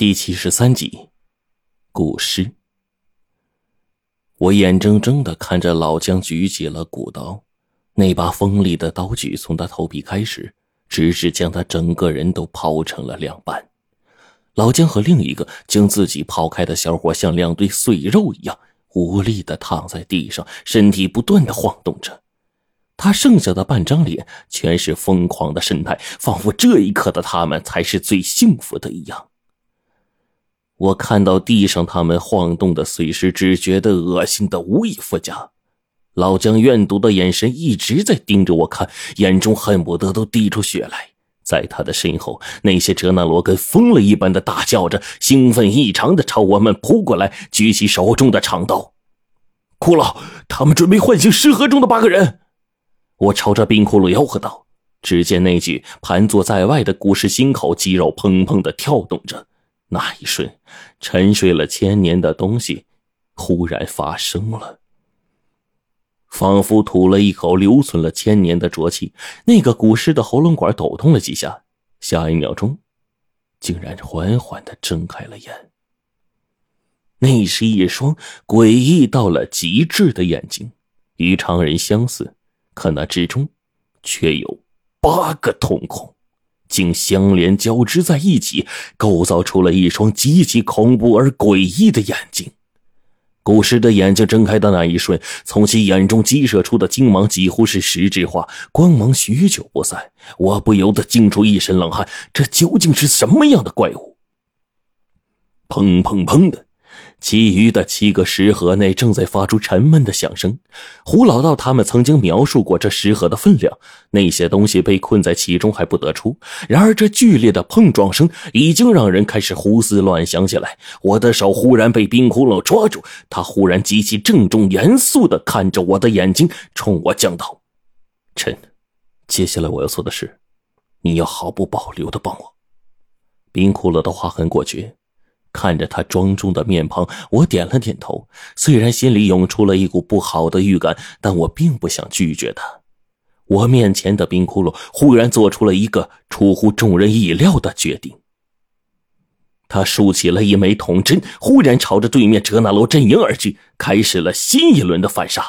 第七十三集，古诗。我眼睁睁的看着老姜举起了古刀，那把锋利的刀具从他头皮开始，直至将他整个人都抛成了两半。老姜和另一个将自己抛开的小伙像两堆碎肉一样无力的躺在地上，身体不断的晃动着。他剩下的半张脸全是疯狂的神态，仿佛这一刻的他们才是最幸福的一样。我看到地上他们晃动的碎石，只觉得恶心的无以复加。老姜怨毒的眼神一直在盯着我看，眼中恨不得都滴出血来。在他的身后，那些哲那罗跟疯了一般的大叫着，兴奋异常的朝我们扑过来，举起手中的长刀。骷髅，他们准备唤醒尸河中的八个人！我朝着冰骷髅吆喝道。只见那具盘坐在外的古尸心口肌肉砰砰的跳动着。那一瞬，沉睡了千年的东西忽然发生了，仿佛吐了一口留存了千年的浊气。那个古尸的喉咙管抖动了几下，下一秒钟，竟然缓缓的睁开了眼。那是一双诡异到了极致的眼睛，与常人相似，可那之中却有八个瞳孔。竟相连交织在一起，构造出了一双极其恐怖而诡异的眼睛。古尸的眼睛睁开的那一瞬，从其眼中激射出的精芒几乎是实质化，光芒许久不散。我不由得惊出一身冷汗，这究竟是什么样的怪物？砰砰砰的。其余的七个石盒内正在发出沉闷的响声。胡老道他们曾经描述过这石盒的分量，那些东西被困在其中还不得出。然而这剧烈的碰撞声已经让人开始胡思乱想起来。我的手忽然被冰窟窿抓住，他忽然极其郑重严肃地看着我的眼睛，冲我讲道：“臣，接下来我要做的事，你要毫不保留地帮我。”冰窟窿的话很果决。看着他庄重的面庞，我点了点头。虽然心里涌出了一股不好的预感，但我并不想拒绝他。我面前的冰窟窿忽然做出了一个出乎众人意料的决定。他竖起了一枚铜针，忽然朝着对面哲那罗阵营而去，开始了新一轮的反杀。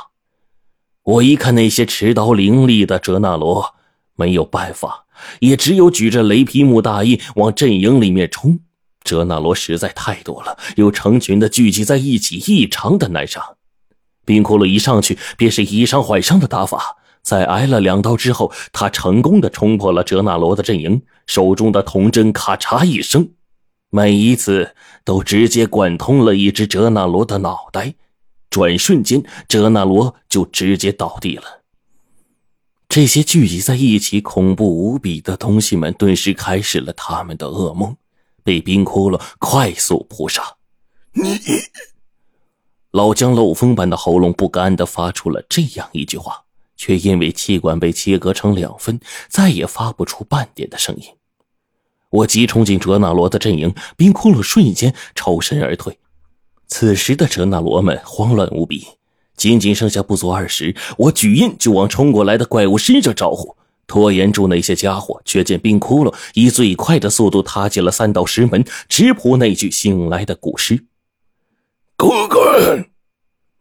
我一看那些持刀凌厉的哲那罗，没有办法，也只有举着雷皮木大印往阵营里面冲。哲那罗实在太多了，又成群的聚集在一起，异常的难杀。冰骷髅一上去便是以伤缓伤的打法，在挨了两刀之后，他成功的冲破了哲那罗的阵营，手中的铜针咔嚓一声，每一次都直接贯通了一只哲那罗的脑袋。转瞬间，哲那罗就直接倒地了。这些聚集在一起、恐怖无比的东西们，顿时开始了他们的噩梦。被冰窟窿快速扑杀，你老姜漏风般的喉咙不甘的发出了这样一句话，却因为气管被切割成两分，再也发不出半点的声音。我急冲进哲那罗的阵营，冰窟窿瞬间抽身而退。此时的哲那罗们慌乱无比，仅仅剩下不足二十，我举印就往冲过来的怪物身上招呼。拖延住那些家伙，却见冰窟窿以最快的速度踏进了三道石门，直扑那具醒来的古尸。滚滚，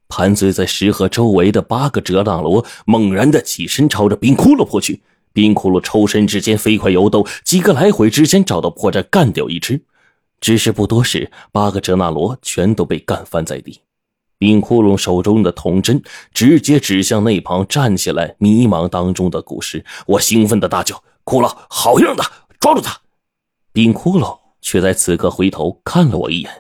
盘踞在石盒周围的八个哲那罗猛然的起身，朝着冰窟窿扑去。冰窟窿抽身之间飞快游动，几个来回之间找到破绽，干掉一只。只是不多时，八个哲那罗全都被干翻在地。冰窟窿手中的铜针直接指向那旁站起来迷茫当中的古尸，我兴奋的大叫：“骷髅，好样的，抓住他！”冰窟窿却在此刻回头看了我一眼，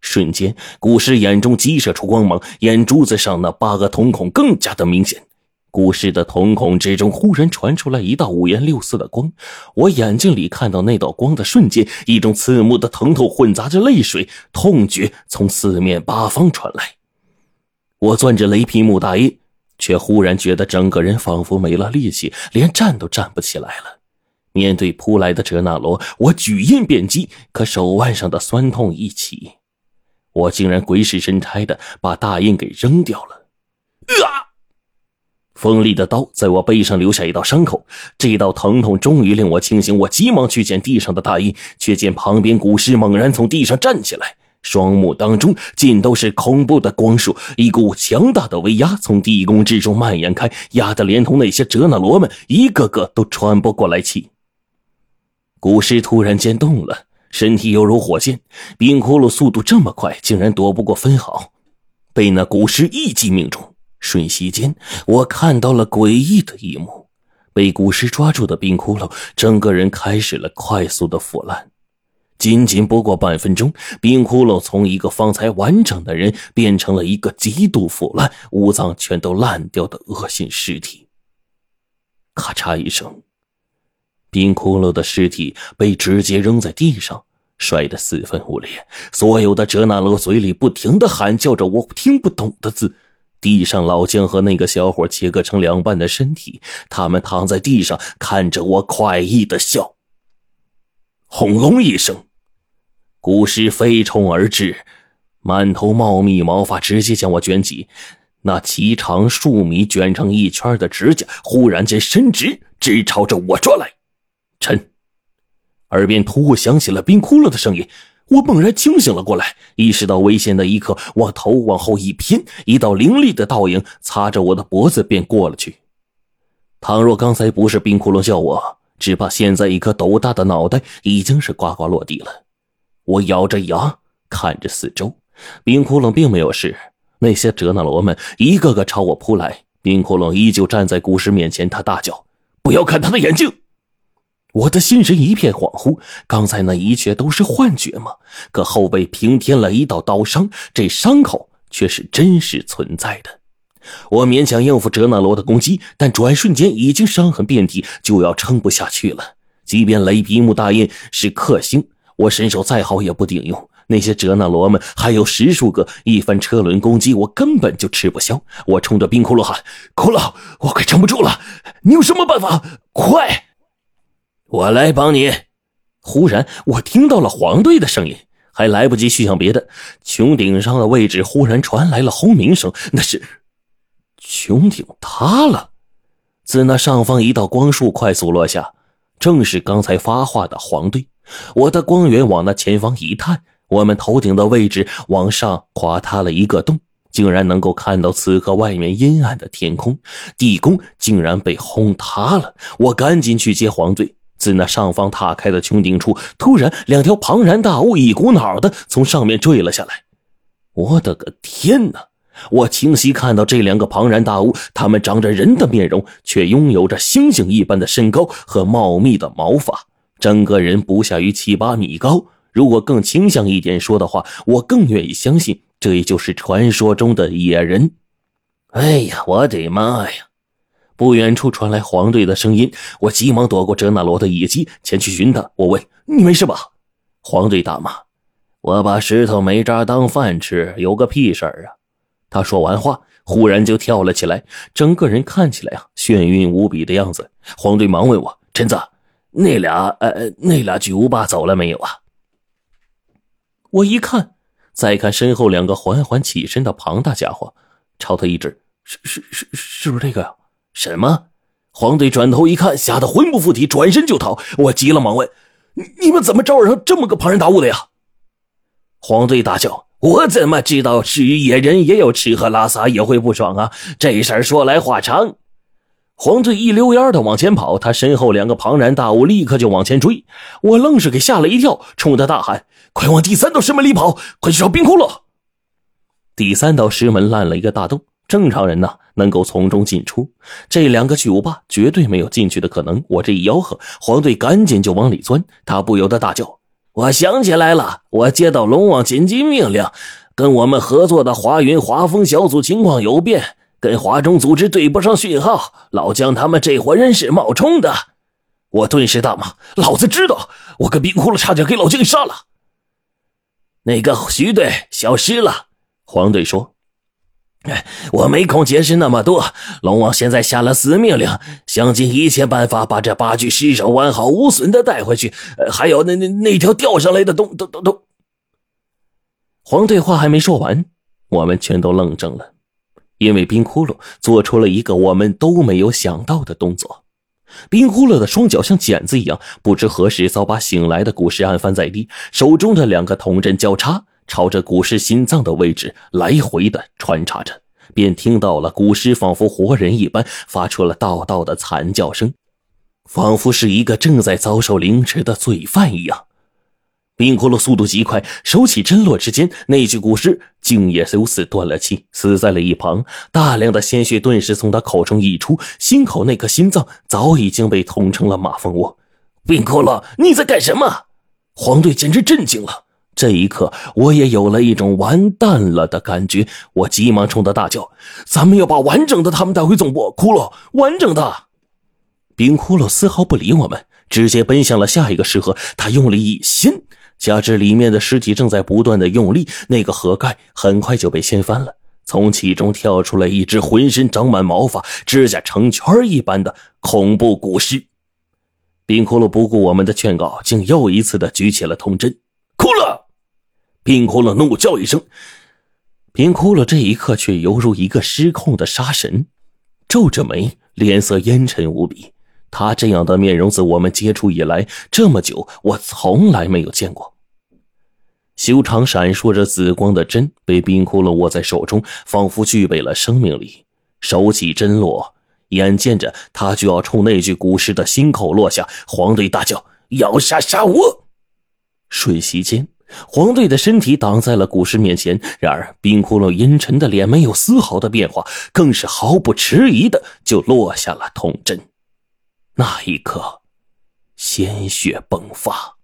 瞬间，古尸眼中激射出光芒，眼珠子上那八个瞳孔更加的明显。古尸的瞳孔之中忽然传出来一道五颜六色的光，我眼睛里看到那道光的瞬间，一种刺目的疼痛混杂着泪水，痛觉从四面八方传来。我攥着雷劈木大印，却忽然觉得整个人仿佛没了力气，连站都站不起来了。面对扑来的哲那罗，我举印便击，可手腕上的酸痛一起，我竟然鬼使神差的把大印给扔掉了。啊！锋利的刀在我背上留下一道伤口，这道疼痛终于令我清醒。我急忙去捡地上的大衣，却见旁边古尸猛然从地上站起来，双目当中尽都是恐怖的光束，一股强大的威压从地宫之中蔓延开，压得连同那些哲那罗们一个个都喘不过来气。古尸突然间动了，身体犹如火箭，冰窟窿速度这么快，竟然躲不过分毫，被那古尸一击命中。瞬息间，我看到了诡异的一幕：被古尸抓住的冰窟窿，整个人开始了快速的腐烂。仅仅不过半分钟，冰窟窿从一个方才完整的人，变成了一个极度腐烂、五脏全都烂掉的恶心尸体。咔嚓一声，冰窟窿的尸体被直接扔在地上，摔得四分五裂。所有的哲那罗嘴里不停的喊叫着我听不懂的字。地上老姜和那个小伙切割成两半的身体，他们躺在地上看着我，快意的笑。轰隆一声，古尸飞冲而至，满头茂密毛发直接将我卷起，那齐长数米、卷成一圈的指甲忽然间伸直，直朝着我抓来。臣，耳边突兀响起了冰窟窿的声音。我猛然清醒了过来，意识到危险的一刻，我头往后一偏，一道凌厉的倒影擦着我的脖子便过了去。倘若刚才不是冰窟窿叫我，只怕现在一颗斗大的脑袋已经是呱呱落地了。我咬着牙看着四周，冰窟窿并没有事，那些哲那罗们一个个朝我扑来，冰窟窿依旧站在古尸面前，他大叫：“不要看他的眼睛！”我的心神一片恍惚，刚才那一切都是幻觉吗？可后背平添了一道刀伤，这伤口却是真实存在的。我勉强应付哲那罗的攻击，但转瞬间已经伤痕遍体，就要撑不下去了。即便雷皮木大印是克星，我身手再好也不顶用。那些哲那罗们还有十数个，一番车轮攻击，我根本就吃不消。我冲着冰窟窿喊：“骷髅，我快撑不住了，你有什么办法？快！”我来帮你。忽然，我听到了黄队的声音，还来不及去想别的，穹顶上的位置忽然传来了轰鸣声，那是穹顶塌了。自那上方一道光束快速落下，正是刚才发话的黄队。我的光源往那前方一探，我们头顶的位置往上垮塌了一个洞，竟然能够看到此刻外面阴暗的天空，地宫竟然被轰塌了。我赶紧去接黄队。自那上方踏开的穹顶处，突然两条庞然大物一股脑的从上面坠了下来。我的个天哪！我清晰看到这两个庞然大物，它们长着人的面容，却拥有着猩猩一般的身高和茂密的毛发，整个人不下于七八米高。如果更倾向一点说的话，我更愿意相信这也就是传说中的野人。哎呀，我的妈呀！不远处传来黄队的声音，我急忙躲过哲那罗的一击，前去寻他。我问：“你没事吧？”黄队大骂：“我把石头煤渣当饭吃，有个屁事儿啊！”他说完话，忽然就跳了起来，整个人看起来啊眩晕无比的样子。黄队忙问我：“陈子，那俩……呃，那俩巨无霸走了没有啊？”我一看，再看身后两个缓缓起身的庞大家伙，朝他一指：“是是是，是不是这个呀？”什么？黄队转头一看，吓得魂不附体，转身就逃。我急了，忙问：“你们怎么招惹上这么个庞然大物的呀？”黄队大叫：“我怎么知道至于野人也有吃喝拉撒，也会不爽啊？这事儿说来话长。”黄队一溜烟的往前跑，他身后两个庞然大物立刻就往前追。我愣是给吓了一跳，冲他大喊：“快往第三道石门里跑！快去找冰窟窿！”第三道石门烂了一个大洞。正常人呐，能够从中进出，这两个巨无霸绝对没有进去的可能。我这一吆喝，黄队赶紧就往里钻，他不由得大叫：“我想起来了，我接到龙王紧急命令，跟我们合作的华云华风小组情况有变，跟华中组织对不上讯号，老姜他们这伙人是冒充的。”我顿时大骂：“老子知道，我跟冰窟窿差点给老姜给杀了。”那个徐队消失了，黄队说。哎，我没空解释那么多。龙王现在下了死命令，想尽一切办法把这八具尸首完好无损的带回去。呃，还有那那那条掉上来的东东东东。黄队话还没说完，我们全都愣怔了。因为冰窟窿做出了一个我们都没有想到的动作。冰窟窿的双脚像剪子一样，不知何时早把醒来的古尸按翻在地，手中的两个铜针交叉，朝着古尸心脏的位置来回的穿插着，便听到了古尸仿佛活人一般，发出了道道的惨叫声，仿佛是一个正在遭受凌迟的罪犯一样。冰骷髅速度极快，手起针落之间，那具古尸竟也由此断了气，死在了一旁。大量的鲜血顿时从他口中溢出，心口那颗心脏早已经被捅成了马蜂窝。冰骷髅，你在干什么？黄队简直震惊了。这一刻，我也有了一种完蛋了的感觉。我急忙冲他大叫：“咱们要把完整的他们带回总部！骷髅，完整的！”冰骷髅丝毫不理我们，直接奔向了下一个尸盒。他用力一掀。加之里面的尸体正在不断的用力，那个盒盖很快就被掀翻了，从其中跳出来一只浑身长满毛发、指甲成圈一般的恐怖古尸。冰骷髅不顾我们的劝告，竟又一次的举起了铜针。冰窟窿怒叫一声。冰窟窿这一刻却犹如一个失控的杀神，皱着眉，脸色阴沉无比。他这样的面容，自我们接触以来这么久，我从来没有见过。修长闪烁着紫光的针被冰窟窿握在手中，仿佛具备了生命力。手起针落，眼见着他就要冲那具古尸的心口落下，黄队大叫：“要杀杀我！”瞬息间，黄队的身体挡在了古尸面前。然而，冰窟窿阴沉的脸没有丝毫的变化，更是毫不迟疑的就落下了铜针。那一刻，鲜血迸发。